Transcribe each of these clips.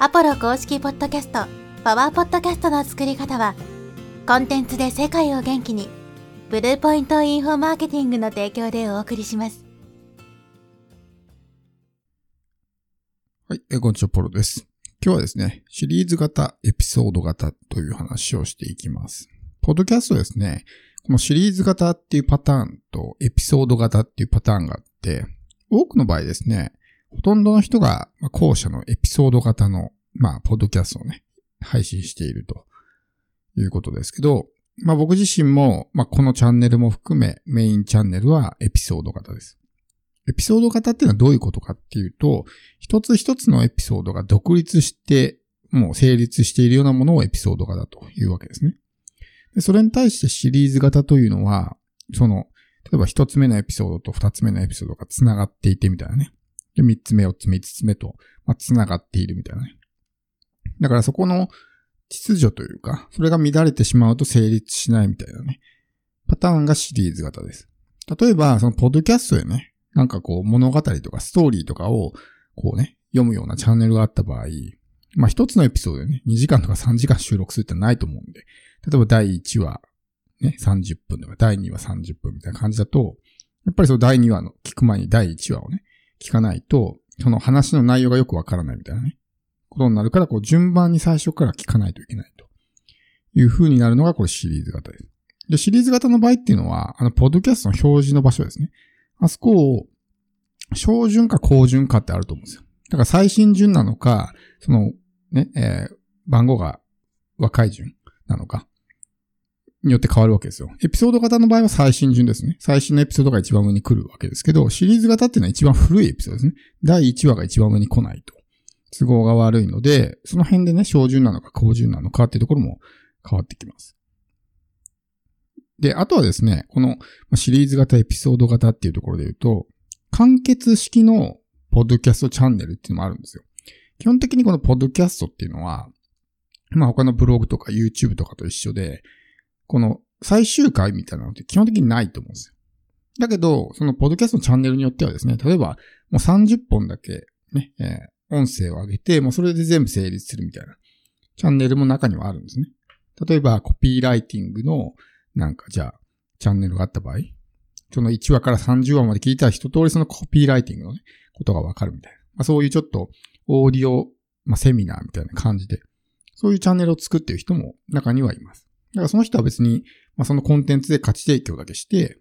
アポロ公式ポッドキャスト、パワーポッドキャストの作り方は、コンテンツで世界を元気に、ブルーポイントインフォマーケティングの提供でお送りします。はい、こんにちは、ポロです。今日はですね、シリーズ型、エピソード型という話をしていきます。ポッドキャストですね、このシリーズ型っていうパターンとエピソード型っていうパターンがあって、多くの場合ですね、ほとんどの人がまあ後者のエピソード型の、まあ、ポッドキャストをね、配信しているということですけど、まあ僕自身も、まあこのチャンネルも含め、メインチャンネルはエピソード型です。エピソード型っていうのはどういうことかっていうと、一つ一つのエピソードが独立して、もう成立しているようなものをエピソード型というわけですね。でそれに対してシリーズ型というのは、その、例えば一つ目のエピソードと二つ目のエピソードが繋がっていてみたいなね。で、三つ目、四つ目、五つ目と、まあ、繋がっているみたいなね。だからそこの秩序というか、それが乱れてしまうと成立しないみたいなね。パターンがシリーズ型です。例えば、そのポッドキャストでね、なんかこう物語とかストーリーとかをこうね、読むようなチャンネルがあった場合、まあ一つのエピソードでね、2時間とか3時間収録するってないと思うんで、例えば第1話、ね、30分とか第2話30分みたいな感じだと、やっぱりその第2話の聞く前に第1話をね、聞かないと、その話の内容がよくわからないみたいなね、ことになるから、こう順番に最初から聞かないといけないという風になるのがこれシリーズ型です。で、シリーズ型の場合っていうのは、あの、ポッドキャストの表示の場所ですね。あそこを、小順か高順かってあると思うんですよ。だから最新順なのか、その、ね、えー番号が若い順なのか、によって変わるわけですよ。エピソード型の場合は最新順ですね。最新のエピソードが一番上に来るわけですけど、シリーズ型っていうのは一番古いエピソードですね。第1話が一番上に来ないと。都合が悪いので、その辺でね、小順なのか高順なのかっていうところも変わってきます。で、あとはですね、このシリーズ型、エピソード型っていうところで言うと、完結式のポッドキャストチャンネルっていうのもあるんですよ。基本的にこのポッドキャストっていうのは、まあ他のブログとか YouTube とかと一緒で、この最終回みたいなのって基本的にないと思うんですよ。だけど、そのポッドキャストのチャンネルによってはですね、例えばもう30本だけね、えー音声を上げて、もうそれで全部成立するみたいなチャンネルも中にはあるんですね。例えばコピーライティングのなんかじゃあチャンネルがあった場合、その1話から30話まで聞いたら一通りそのコピーライティングのね、ことがわかるみたいな。まあ、そういうちょっとオーディオ、まあ、セミナーみたいな感じで、そういうチャンネルを作ってる人も中にはいます。だからその人は別に、まあ、そのコンテンツで価値提供だけして、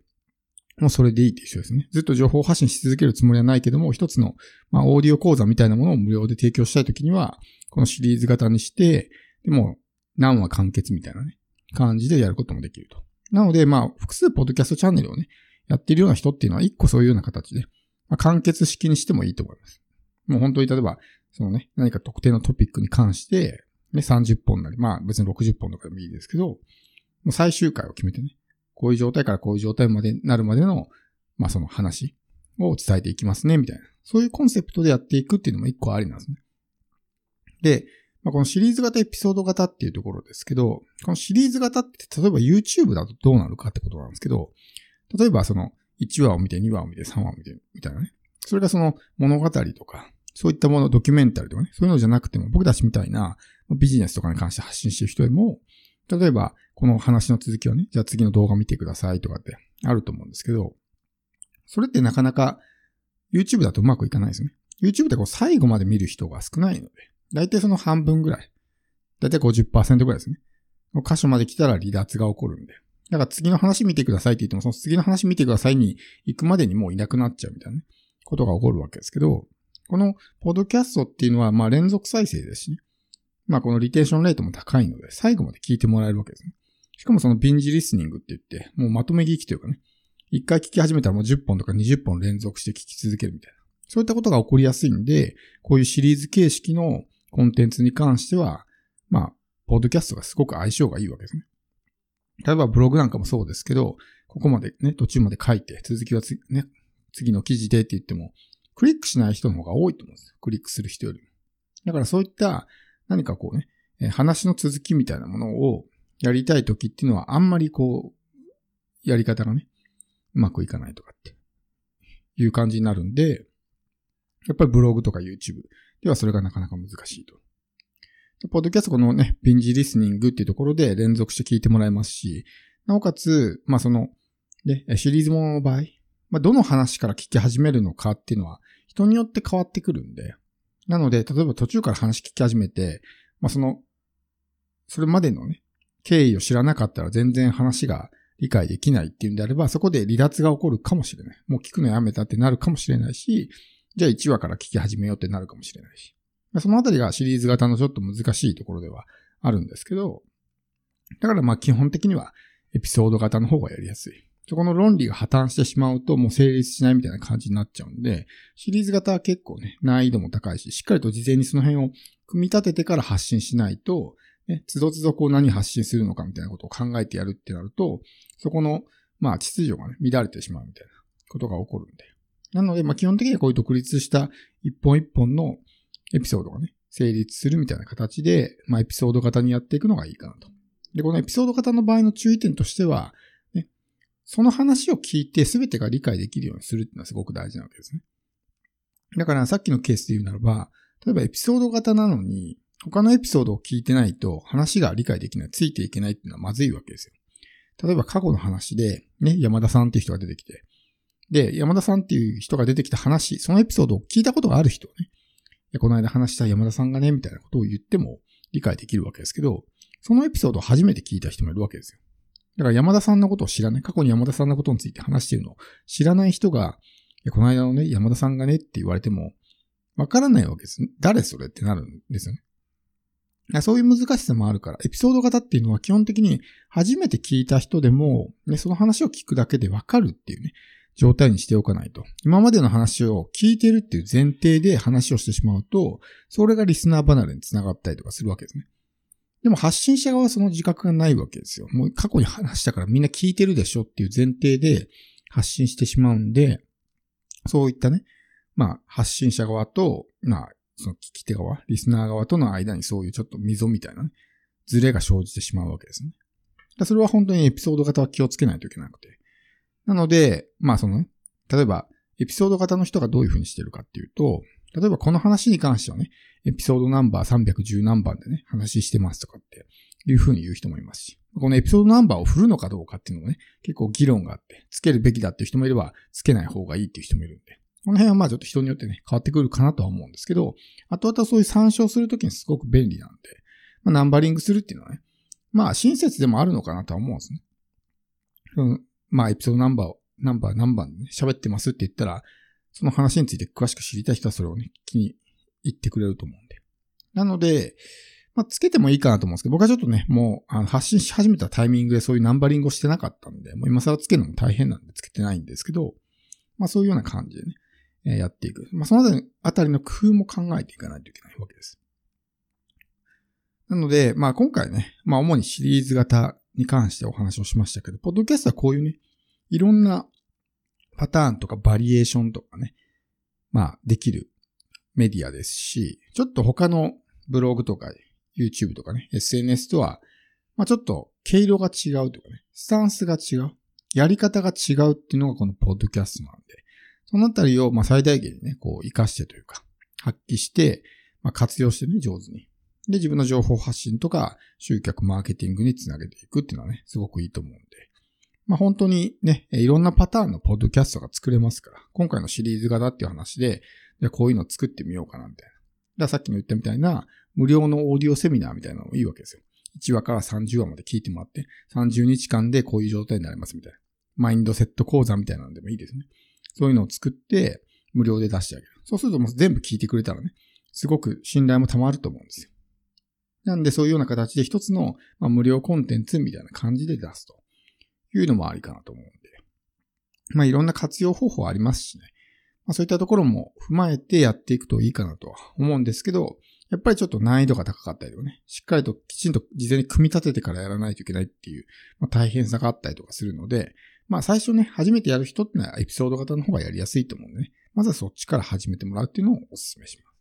もうそれでいいっていう人ですね。ずっと情報発信し続けるつもりはないけども、一つの、まあ、オーディオ講座みたいなものを無料で提供したいときには、このシリーズ型にして、でも、何話完結みたいなね、感じでやることもできると。なので、まあ、複数ポッドキャストチャンネルをね、やっているような人っていうのは、一個そういうような形で、まあ、完結式にしてもいいと思います。もう本当に例えば、そのね、何か特定のトピックに関して、ね、30本なり、まあ別に60本とかでもいいですけど、もう最終回を決めてね、こういう状態からこういう状態までなるまでの、まあその話を伝えていきますね、みたいな。そういうコンセプトでやっていくっていうのも一個ありなんですね。で、まあ、このシリーズ型エピソード型っていうところですけど、このシリーズ型って例えば YouTube だとどうなるかってことなんですけど、例えばその1話を見て2話を見て3話を見てみたいなね。それがその物語とか、そういったもの、ドキュメンタリーとかね、そういうのじゃなくても、僕たちみたいなビジネスとかに関して発信してる人でも、例えば、この話の続きをね、じゃあ次の動画見てくださいとかってあると思うんですけど、それってなかなか YouTube だとうまくいかないですね。YouTube ってこう最後まで見る人が少ないので、だいたいその半分ぐらい、だいたい50%ぐらいですね。箇所まで来たら離脱が起こるんで。だから次の話見てくださいって言っても、その次の話見てくださいに行くまでにもういなくなっちゃうみたいなね、ことが起こるわけですけど、このポッドキャストっていうのは、まあ連続再生ですしね。まあこのリテーションレートも高いので、最後まで聞いてもらえるわけですね。しかもそのビンジリスニングって言って、もうまとめ聞きというかね、一回聞き始めたらもう10本とか20本連続して聞き続けるみたいな。そういったことが起こりやすいんで、こういうシリーズ形式のコンテンツに関しては、まあ、ポッドキャストがすごく相性がいいわけですね。例えばブログなんかもそうですけど、ここまでね、途中まで書いて、続きはね、次の記事でって言っても、クリックしない人の方が多いと思うんですよ。クリックする人よりも。だからそういった何かこうね、え話の続きみたいなものをやりたい時っていうのはあんまりこう、やり方がね、うまくいかないとかっていう感じになるんで、やっぱりブログとか YouTube ではそれがなかなか難しいとポッドキャストこのね、ビンジリスニングっていうところで連続して聞いてもらえますし、なおかつ、まあその、ね、シリーズものの場合、まあどの話から聞き始めるのかっていうのは人によって変わってくるんで、なので、例えば途中から話聞き始めて、まあその、それまでのね、経緯を知らなかったら全然話が理解できないっていうんであれば、そこで離脱が起こるかもしれない。もう聞くのやめたってなるかもしれないし、じゃあ1話から聞き始めようってなるかもしれないし。そのあたりがシリーズ型のちょっと難しいところではあるんですけど、だからまあ基本的にはエピソード型の方がやりやすい。そこの論理が破綻してしまうともう成立しないみたいな感じになっちゃうんで、シリーズ型は結構ね、難易度も高いし、しっかりと事前にその辺を組み立ててから発信しないと、ね、つどつどこう何発信するのかみたいなことを考えてやるってなると、そこの、まあ、秩序がね、乱れてしまうみたいなことが起こるんで。なので、まあ、基本的にはこういう独立した一本一本のエピソードがね、成立するみたいな形で、まあ、エピソード型にやっていくのがいいかなと。で、このエピソード型の場合の注意点としては、その話を聞いて全てが理解できるようにするっていうのはすごく大事なわけですね。だからさっきのケースで言うならば、例えばエピソード型なのに、他のエピソードを聞いてないと話が理解できない、ついていけないっていうのはまずいわけですよ。例えば過去の話で、ね、山田さんっていう人が出てきて、で、山田さんっていう人が出てきた話、そのエピソードを聞いたことがある人ね、この間話した山田さんがね、みたいなことを言っても理解できるわけですけど、そのエピソードを初めて聞いた人もいるわけですよ。だから山田さんのことを知らない、過去に山田さんのことについて話してるのを知らない人が、この間のね、山田さんがねって言われても、わからないわけです。誰それってなるんですよね。そういう難しさもあるから、エピソード型っていうのは基本的に初めて聞いた人でも、ね、その話を聞くだけでわかるっていうね、状態にしておかないと。今までの話を聞いてるっていう前提で話をしてしまうと、それがリスナー離れにつながったりとかするわけですね。でも発信者側はその自覚がないわけですよ。もう過去に話したからみんな聞いてるでしょっていう前提で発信してしまうんで、そういったね、まあ発信者側と、まあその聞き手側、リスナー側との間にそういうちょっと溝みたいなね、ズレが生じてしまうわけですね。それは本当にエピソード型は気をつけないといけなくて。なので、まあそのね、例えば、エピソード型の人がどういう風にしてるかっていうと、例えばこの話に関してはね、エピソードナンバー310何番でね、話してますとかっていう風に言う人もいますし、このエピソードナンバーを振るのかどうかっていうのもね、結構議論があって、つけるべきだっていう人もいれば、つけない方がいいっていう人もいるんで、この辺はまあちょっと人によってね、変わってくるかなとは思うんですけど、後々そういう参照するときにすごく便利なんで、まあ、ナンバリングするっていうのはね、まあ親切でもあるのかなとは思うんですね。うん、まあエピソードナンバーを、ナンバー何番でね、喋ってますって言ったら、その話について詳しく知りたい人はそれをね、気に言ってくれると思うんで。なので、まあ、つけてもいいかなと思うんですけど、僕はちょっとね、もう、あの、発信し始めたタイミングでそういうナンバリングをしてなかったんで、もう今更つけるのも大変なんでつけてないんですけど、まあそういうような感じでね、えやっていく。まあ、そのあたりの工夫も考えていかないといけないわけです。なので、まあ今回ね、まあ主にシリーズ型に関してお話をしましたけど、ポッドキャストはこういうね、いろんなパターンとかバリエーションとかね、まあできるメディアですし、ちょっと他のブログとか YouTube とかね、SNS とは、まあちょっと毛色が違うとかね、スタンスが違う、やり方が違うっていうのがこのポッドキャストなんで、そのあたりを、まあ、最大限にね、こう、活かしてというか、発揮して、まあ、活用してね、上手に。で、自分の情報発信とか、集客マーケティングにつなげていくっていうのはね、すごくいいと思うんで。まあ、本当にね、いろんなパターンのポッドキャストが作れますから、今回のシリーズ型っていう話で、でこういうの作ってみようかな、みたいな。ださっきも言ったみたいな、無料のオーディオセミナーみたいなのもいいわけですよ。1話から30話まで聞いてもらって、30日間でこういう状態になりますみたいな。マインドセット講座みたいなのでもいいですね。そういうのを作って、無料で出してあげる。そうするともう全部聞いてくれたらね、すごく信頼も溜まると思うんですよ。なんでそういうような形で一つの、まあ、無料コンテンツみたいな感じで出すというのもありかなと思うんで。まあいろんな活用方法ありますしね。まあそういったところも踏まえてやっていくといいかなとは思うんですけど、やっぱりちょっと難易度が高かったりとかね、しっかりときちんと事前に組み立ててからやらないといけないっていう、まあ、大変さがあったりとかするので、まあ最初ね、初めてやる人ってのはエピソード型の方がやりやすいと思うんでね。まずはそっちから始めてもらうっていうのをお勧めします。